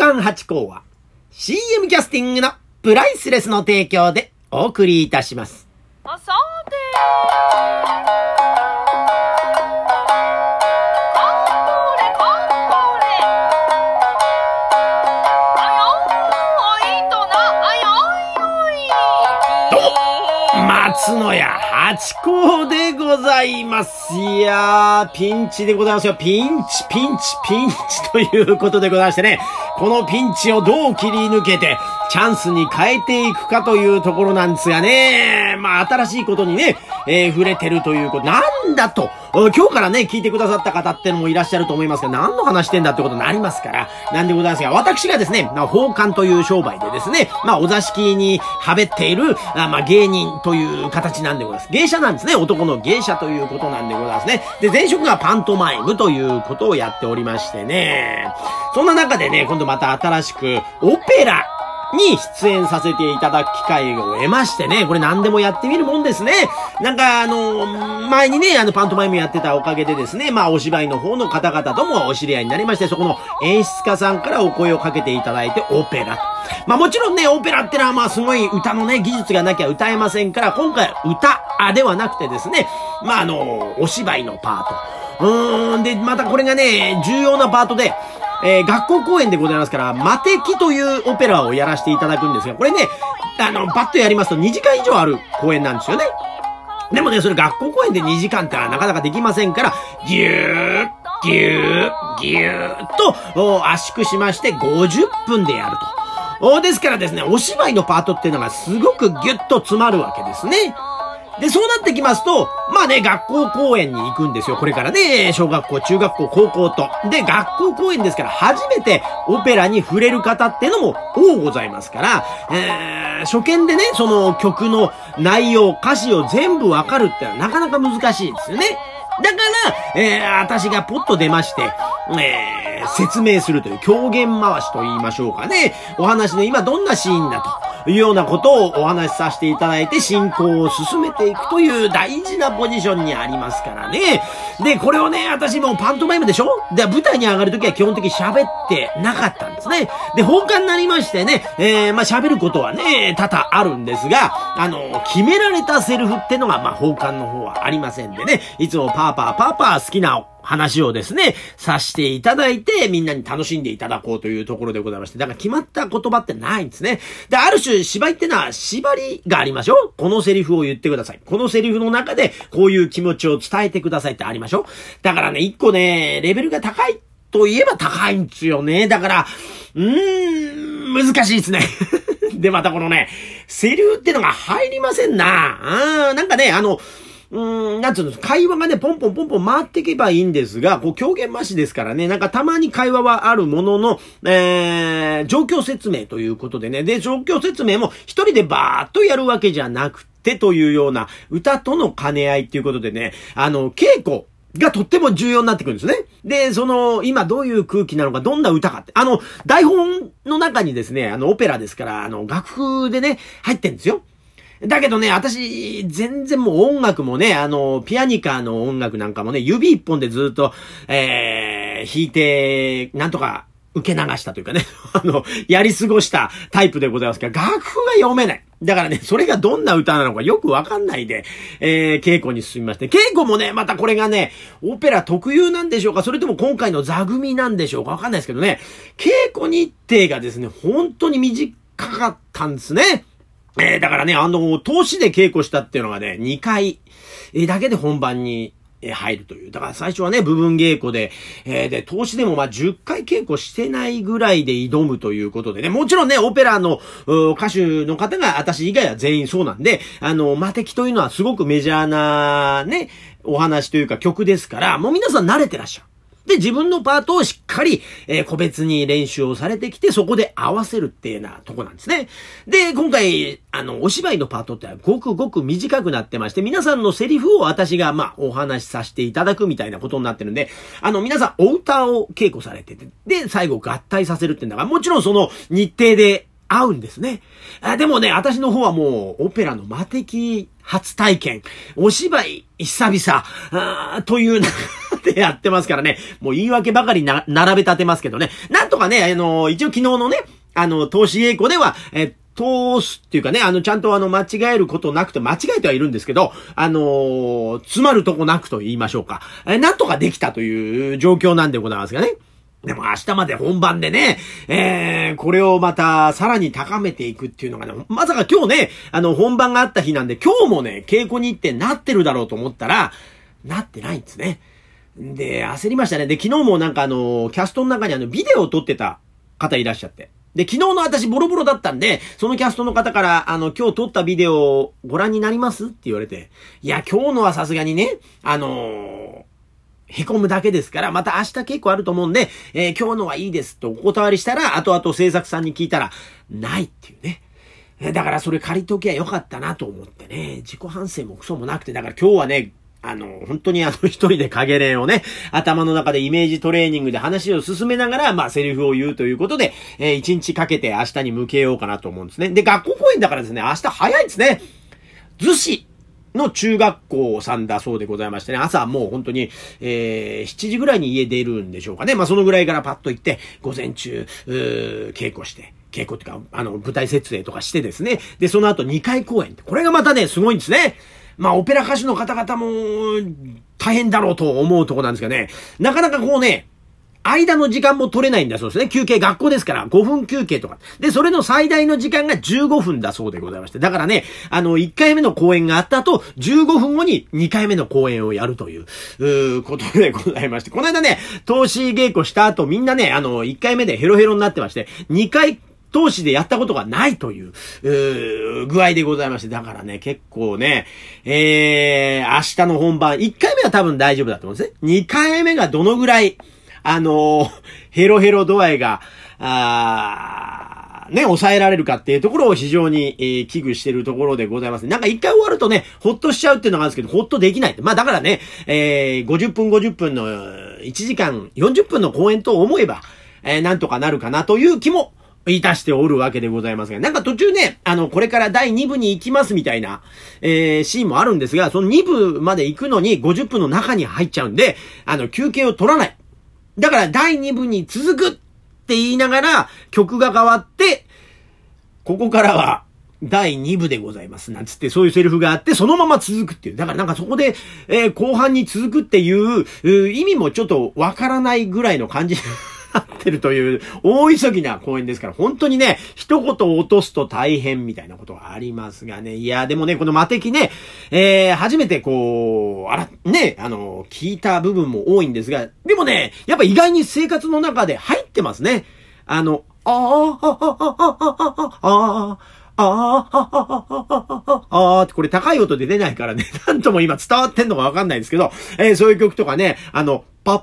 刊八甲は CM キャスティングのプライスレスの提供でお送りいたします。松野屋八甲でございます。いやー、ピンチでございますよ。ピンチ、ピンチ、ピンチということでございましてね、このピンチをどう切り抜けて、チャンスに変えていくかというところなんですがね、まあ新しいことにね、えー触れてるということ、なんだと、今日からね、聞いてくださった方ってのもいらっしゃると思いますが、何の話してんだってことになりますから、なんでございますが、私がですね、まあ、奉還という商売でですね、まあ、お座敷にはべっている、あまあ、芸人という形なんでございます。芸者なんですね。男の芸者ということなんでございますね。で、前職がパントマイムということをやっておりましてね。そんな中でね、今度また新しく、オペラ、に出演させていただく機会を得ましてね、これ何でもやってみるもんですね。なんかあの、前にね、あのパントマイムやってたおかげでですね、まあお芝居の方の方々ともお知り合いになりまして、そこの演出家さんからお声をかけていただいて、オペラと。まあもちろんね、オペラってのはまあすごい歌のね、技術がなきゃ歌えませんから、今回歌あではなくてですね、まああの、お芝居のパート。うーん、で、またこれがね、重要なパートで、えー学校公演でございますから、魔敵というオペラをやらせていただくんですが、これね、あの、バッとやりますと2時間以上ある公演なんですよね。でもね、それ学校公演で2時間ってのはなかなかできませんから、ぎゅー、ぎゅー、ぎゅーっと、圧縮しまして50分でやると。ですからですね、お芝居のパートっていうのがすごくギュッと詰まるわけですね。で、そうなってきますと、まあね、学校公演に行くんですよ。これからね、小学校、中学校、高校と。で、学校公演ですから、初めてオペラに触れる方ってのも多ございますから、えー、初見でね、その曲の内容、歌詞を全部わかるってのはなかなか難しいですよね。だから、えー、私がポッと出まして、えー、説明するという狂言回しと言いましょうかね。お話の今どんなシーンだというようなことをお話しさせていただいて進行を進めていくという大事なポジションにありますからね。で、これをね、私もパントマイムでしょ？で、舞台に上がるときは基本的に喋ってなかったんですね。で、放課になりましてね、えー、まあ喋ることはね、多々あるんですが、あの、決められたセルフってのが、まあ放課の方はありませんでね、いつもパーパーパーパー好きな話をですね、さしていただいて、みんなに楽しんでいただこうというところでございまして、だから決まった言葉ってないんですね。で、ある種芝居ってのは縛りがありましょうこのセリフを言ってください。このセリフの中でこういう気持ちを伝えてくださいってありましょうだからね、一個ね、レベルが高いといえば高いんですよね。だから、うーん、難しいですね。で、またこのね、セリフってのが入りませんな。あーなんかね、あの、うーん、なんつうの、会話がね、ポンポンポンポン回っていけばいいんですが、こう、狂言回しですからね、なんかたまに会話はあるものの、えー、状況説明ということでね、で、状況説明も一人でバーっとやるわけじゃなくてというような、歌との兼ね合いっていうことでね、あの、稽古、がとっても重要になってくるんですね。で、その、今どういう空気なのか、どんな歌かって。あの、台本の中にですね、あの、オペラですから、あの、楽譜でね、入ってんですよ。だけどね、私、全然もう音楽もね、あの、ピアニカの音楽なんかもね、指一本でずっと、えー、弾いて、なんとか、受け流したというかね、あの、やり過ごしたタイプでございますから、楽譜が読めない。だからね、それがどんな歌なのかよくわかんないで、えー、稽古に進みまして、稽古もね、またこれがね、オペラ特有なんでしょうか？それとも今回の座組なんでしょうか？わかんないですけどね、稽古日程がですね、本当に短かったんですね。えー、だからね、あの、投資で稽古したっていうのがね、2回、えーだけで本番に、え入るという。だから最初はね、部分稽古で、えーで、投資でもまあ10回稽古してないぐらいで挑むということでね、もちろんね、オペラの歌手の方が私以外は全員そうなんで、あの、魔敵というのはすごくメジャーなね、お話というか曲ですから、もう皆さん慣れてらっしゃる。で、自分のパートをしっかり、えー個別に練習をされてきて、そこで合わせるっていうようなとこなんですね。で、今回、あの、お芝居のパートってごくごく短くなってまして、皆さんのセリフを私が、まあ、お話しさせていただくみたいなことになってるんで、あの、皆さんお歌を稽古されてて、で、最後合体させるっていうんだから、もちろんその日程で合うんですね。あでもね、私の方はもう、オペラの魔的初体験、お芝居久々、あというなでやってますからね、もう言い訳ばかりな、並べ立てますけどね。なんとかね、あの、一応昨日のね、あの、投資稽古では、え、通すっていうかね、あの、ちゃんとあの、間違えることなくて、間違えてはいるんですけど、あのー、詰まるとこなくと言いましょうか。え、なんとかできたという状況なんでございますがね。でも明日まで本番でね、えー、これをまたさらに高めていくっていうのがね、まさか今日ね、あの本番があった日なんで今日もね、稽古に行ってなってるだろうと思ったら、なってないんですね。で、焦りましたね。で、昨日もなんかあの、キャストの中にあの、ビデオを撮ってた方いらっしゃって。で、昨日の私ボロボロだったんで、そのキャストの方から、あの、今日撮ったビデオをご覧になりますって言われて、いや、今日のはさすがにね、あのー、凹むだけですから、また明日結構あると思うんで、えー、今日のはいいですとお断りしたら、後々制作さんに聞いたら、ないっていうね。だからそれ借りときゃよかったなと思ってね、自己反省もクソもなくて、だから今日はね、あの、本当にあの一人で影練をね、頭の中でイメージトレーニングで話を進めながら、まあセリフを言うということで、えー、一日かけて明日に向けようかなと思うんですね。で、学校公演だからですね、明日早いですね。逗子の中学校さんだそうでございましてね、朝もう本当に、えー、7時ぐらいに家出るんでしょうかね。まあそのぐらいからパッと行って、午前中、稽古して、稽古っていうか、あの、舞台設営とかしてですね。で、その後2回公演。これがまたね、すごいんですね。まあ、オペラ歌手の方々も大変だろうと思うとこなんですけどね、なかなかこうね、間の時間も取れないんだそうですね。休憩、学校ですから、5分休憩とか。で、それの最大の時間が15分だそうでございまして。だからね、あの、1回目の公演があった後、15分後に2回目の公演をやるという、うことでございまして。この間ね、投資稽古した後、みんなね、あの、1回目でヘロヘロになってまして、2回投資でやったことがないという、う具合でございまして、だからね、結構ね、えー、明日の本番、1回目は多分大丈夫だと思うんですね。2回目がどのぐらい、あのー、ヘロヘロ度合いが、あね、抑えられるかっていうところを非常に、えー、危惧してるところでございます。なんか一回終わるとね、ほっとしちゃうっていうのがあるんですけど、ほっとできない。まあだからね、えー、50分50分の1時間40分の公演と思えば、えー、なんとかなるかなという気もいたしておるわけでございますが、なんか途中ね、あの、これから第2部に行きますみたいな、えー、シーンもあるんですが、その2部まで行くのに50分の中に入っちゃうんで、あの、休憩を取らない。だから第2部に続くって言いながら、曲が変わって、ここからは、第2部でございます。なんつって、そういうセリフがあって、そのまま続くっていう。だからなんかそこで、えー、後半に続くっていう、う意味もちょっとわからないぐらいの感じなってるという、大急ぎな公演ですから、本当にね、一言落とすと大変みたいなことはありますがね。いや、でもね、この魔敵ね、えー、初めてこう、あら、ね、あの、聞いた部分も多いんですが、でもね、やっぱ意外に生活の中で入ってますね。あの、ああ、ああ、ああ、ああ、ああ、ああ、ああ、ってこれ高い音で出ないからね、なんとも今伝わってんのかわかんないですけど、えー、そういう曲とかね、あの、パッ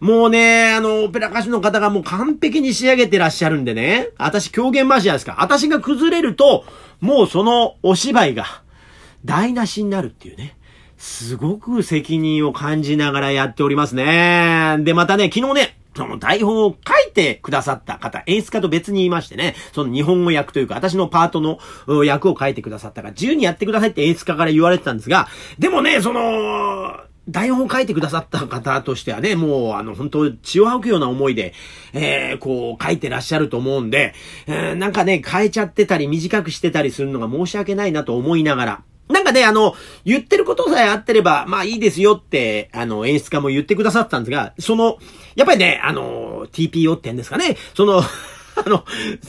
もうね、あの、オペラ歌手の方がもう完璧に仕上げてらっしゃるんでね。私狂言回しじゃないですか。私が崩れると、もうそのお芝居が台無しになるっていうね。すごく責任を感じながらやっておりますね。で、またね、昨日ね、その台本を書いてくださった方、演出家と別に言いましてね、その日本語訳というか、私のパートの役を書いてくださったから、自由にやってくださいって演出家から言われてたんですが、でもね、その、台本を書いてくださった方としてはね、もう、あの、本当血を吐くような思いで、えー、こう、書いてらっしゃると思うんで、えー、なんかね、変えちゃってたり、短くしてたりするのが申し訳ないなと思いながら、なんかね、あの、言ってることさえあってれば、まあいいですよって、あの、演出家も言ってくださったんですが、その、やっぱりね、あの、TPO って言うんですかね、その、あの、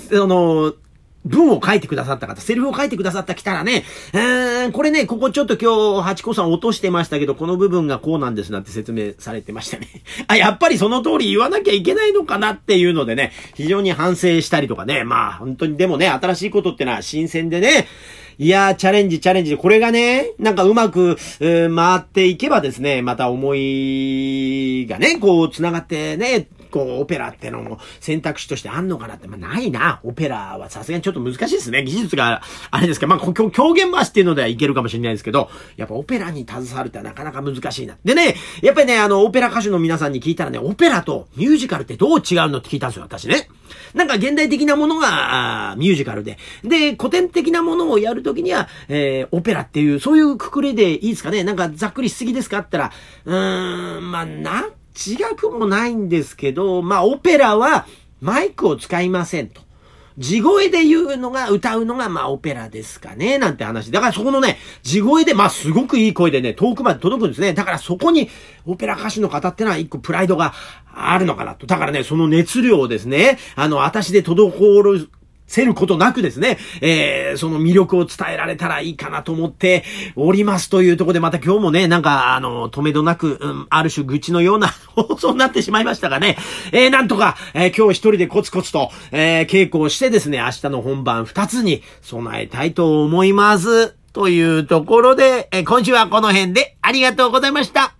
その、文を書いてくださった方、セリフを書いてくださった来たらね、えーん、これね、ここちょっと今日、ハチコさん落としてましたけど、この部分がこうなんですなって説明されてましたね。あ、やっぱりその通り言わなきゃいけないのかなっていうのでね、非常に反省したりとかね、まあ本当にでもね、新しいことってのは新鮮でね、いやー、チャレンジ、チャレンジ。これがね、なんかうまく、えー回っていけばですね、また思いがね、こう、繋がってね、こう、オペラってのも選択肢としてあんのかなって、まあ、ないな。オペラはさすがにちょっと難しいですね。技術があれですけど、まあ、狂言回しっていうのではいけるかもしれないですけど、やっぱオペラに携わるってなかなか難しいな。でね、やっぱりね、あの、オペラ歌手の皆さんに聞いたらね、オペラとミュージカルってどう違うのって聞いたんですよ、私ね。なんか現代的なものがミュージカルで。で、古典的なものをやるときには、えー、オペラっていう、そういうくくりでいいですかねなんかざっくりしすぎですかって言ったら、うーん、まあ、な、違くもないんですけど、まあ、オペラはマイクを使いませんと。地声で言うのが、歌うのが、まあ、オペラですかね、なんて話。だからそこのね、地声で、まあ、すごくいい声でね、遠くまで届くんですね。だからそこに、オペラ歌手の方ってのは一個プライドがあるのかなと。だからね、その熱量をですね、あの、私で滞る、せることなくですね、えー、その魅力を伝えられたらいいかなと思っておりますというところで、また今日もね、なんか、あの、止めどなく、うん、ある種愚痴のような 放送になってしまいましたがね、えー、なんとか、えー、今日一人でコツコツと、えー、稽古をしてですね、明日の本番二つに備えたいと思います。というところで、えー、今週はこの辺でありがとうございました。